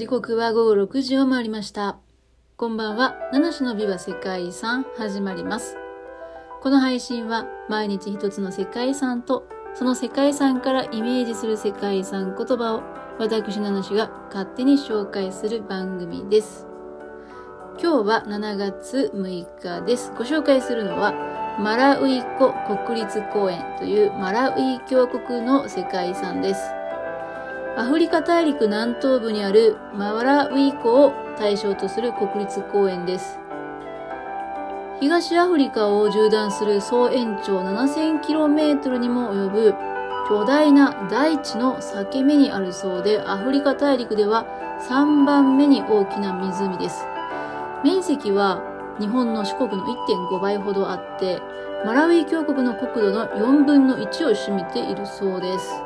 時刻は午後6時を回りました。こんばんは、七種の美は世界遺産始まります。この配信は毎日一つの世界遺産とその世界遺産からイメージする世界遺産言葉を私七種が勝手に紹介する番組です。今日は7月6日です。ご紹介するのはマラウイコ国立公園というマラウイ共和国の世界遺産です。アフリカ大陸南東部にあるマラウイ湖を対象とする国立公園です。東アフリカを縦断する総延長 7000km にも及ぶ巨大な大地の裂け目にあるそうで、アフリカ大陸では3番目に大きな湖です。面積は日本の四国の1.5倍ほどあって、マラウイ共和国の国土の4分の1を占めているそうです。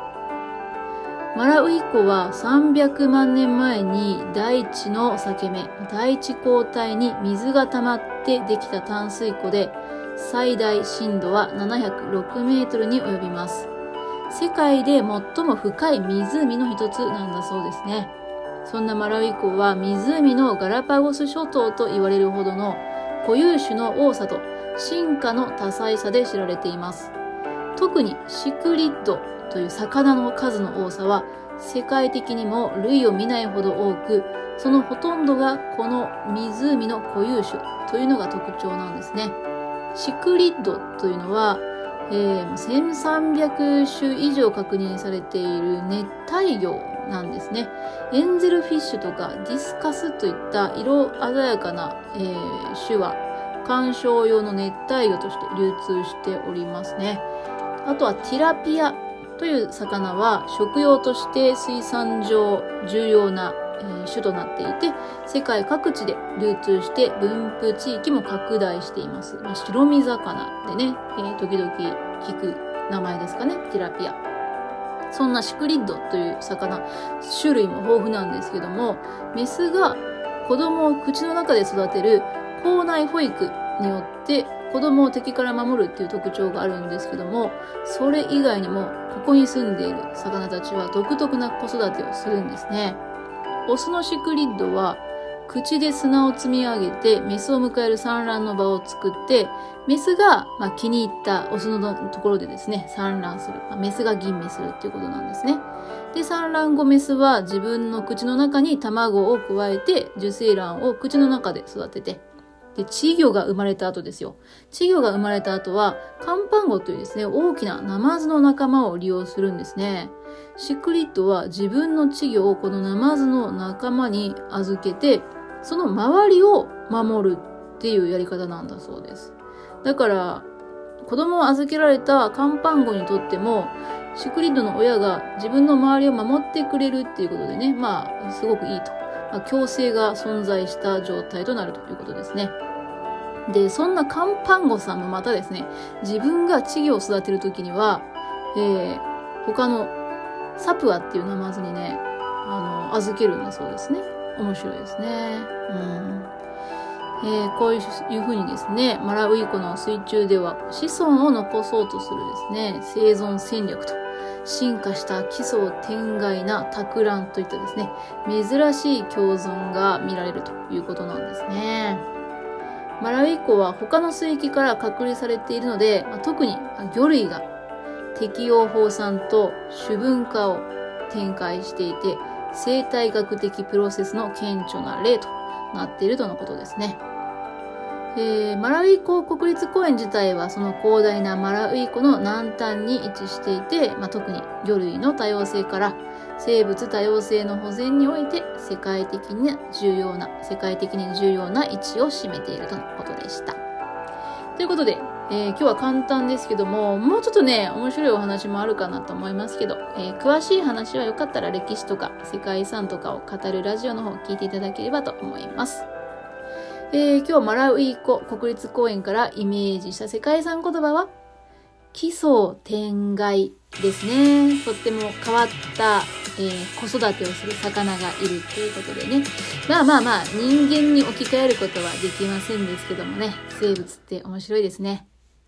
マラウイ湖は300万年前に大地の裂け目、大地溝帯に水が溜まってできた淡水湖で、最大深度は706メートルに及びます。世界で最も深い湖の一つなんだそうですね。そんなマラウイ湖は湖のガラパゴス諸島と言われるほどの固有種の多さと進化の多彩さで知られています。特にシクリッドという魚の数の多さは世界的にも類を見ないほど多く、そのほとんどがこの湖の固有種というのが特徴なんですね。シクリッドというのは、えー、1300種以上確認されている熱帯魚なんですね。エンゼルフィッシュとかディスカスといった色鮮やかな、えー、種は観賞用の熱帯魚として流通しておりますね。あとはティラピアという魚は食用として水産上重要な、種となっていて世界各地で流通して分布地域も拡大しています。まあ、白身魚でね、えー、時々聞く名前ですかね、ティラピア。そんなシクリッドという魚、種類も豊富なんですけども、メスが子供を口の中で育てる校内保育によって子供を敵から守るっていう特徴があるんですけども、それ以外にも、ここに住んでいる魚たちは独特な子育てをするんですね。オスのシクリッドは、口で砂を積み上げて、メスを迎える産卵の場を作って、メスが、ま、気に入ったオスのところでですね、産卵する。ま、メスが吟味するっていうことなんですね。で、産卵後メスは自分の口の中に卵を加えて、受精卵を口の中で育てて、で、稚魚が生まれた後ですよ。稚魚が生まれた後は、カンパンゴというですね、大きなナマズの仲間を利用するんですね。シクリッドは自分の稚魚をこのナマズの仲間に預けて、その周りを守るっていうやり方なんだそうです。だから、子供を預けられたカンパンゴにとっても、シクリッドの親が自分の周りを守ってくれるっていうことでね、まあ、すごくいいと。まあ、共生が存在した状態となるということですね。で、そんなカンパンゴさんもまたですね、自分が稚魚を育てるときには、えー、他のサプアっていうナマズにね、あの、預けるんだそうですね。面白いですね。うん。えー、こういうふうにですね、マラウイ湖の水中では子孫を残そうとするですね、生存戦略と進化した奇想天外な托卵といったですね、珍しい共存が見られるということなんですね。マラウイ湖は他の水域から隔離されているので、特に魚類が適応放散と主分化を展開していて、生態学的プロセスの顕著な例となっているとのことですね。えー、マラウイ湖国立公園自体はその広大なマラウイ湖の南端に位置していて、まあ、特に魚類の多様性から生物多様性の保全において世界的に重要な、世界的に重要な位置を占めているとのことでした。ということで、えー、今日は簡単ですけども、もうちょっとね、面白いお話もあるかなと思いますけど、えー、詳しい話はよかったら歴史とか世界遺産とかを語るラジオの方を聞いていただければと思います。えー、今日マラウイ湖国立公園からイメージした世界遺産言葉は、奇想天外ですね。とっても変わった、えー、子育てをする魚がいるということでね。まあまあまあ、人間に置き換えることはできませんですけどもね、生物って面白いですね。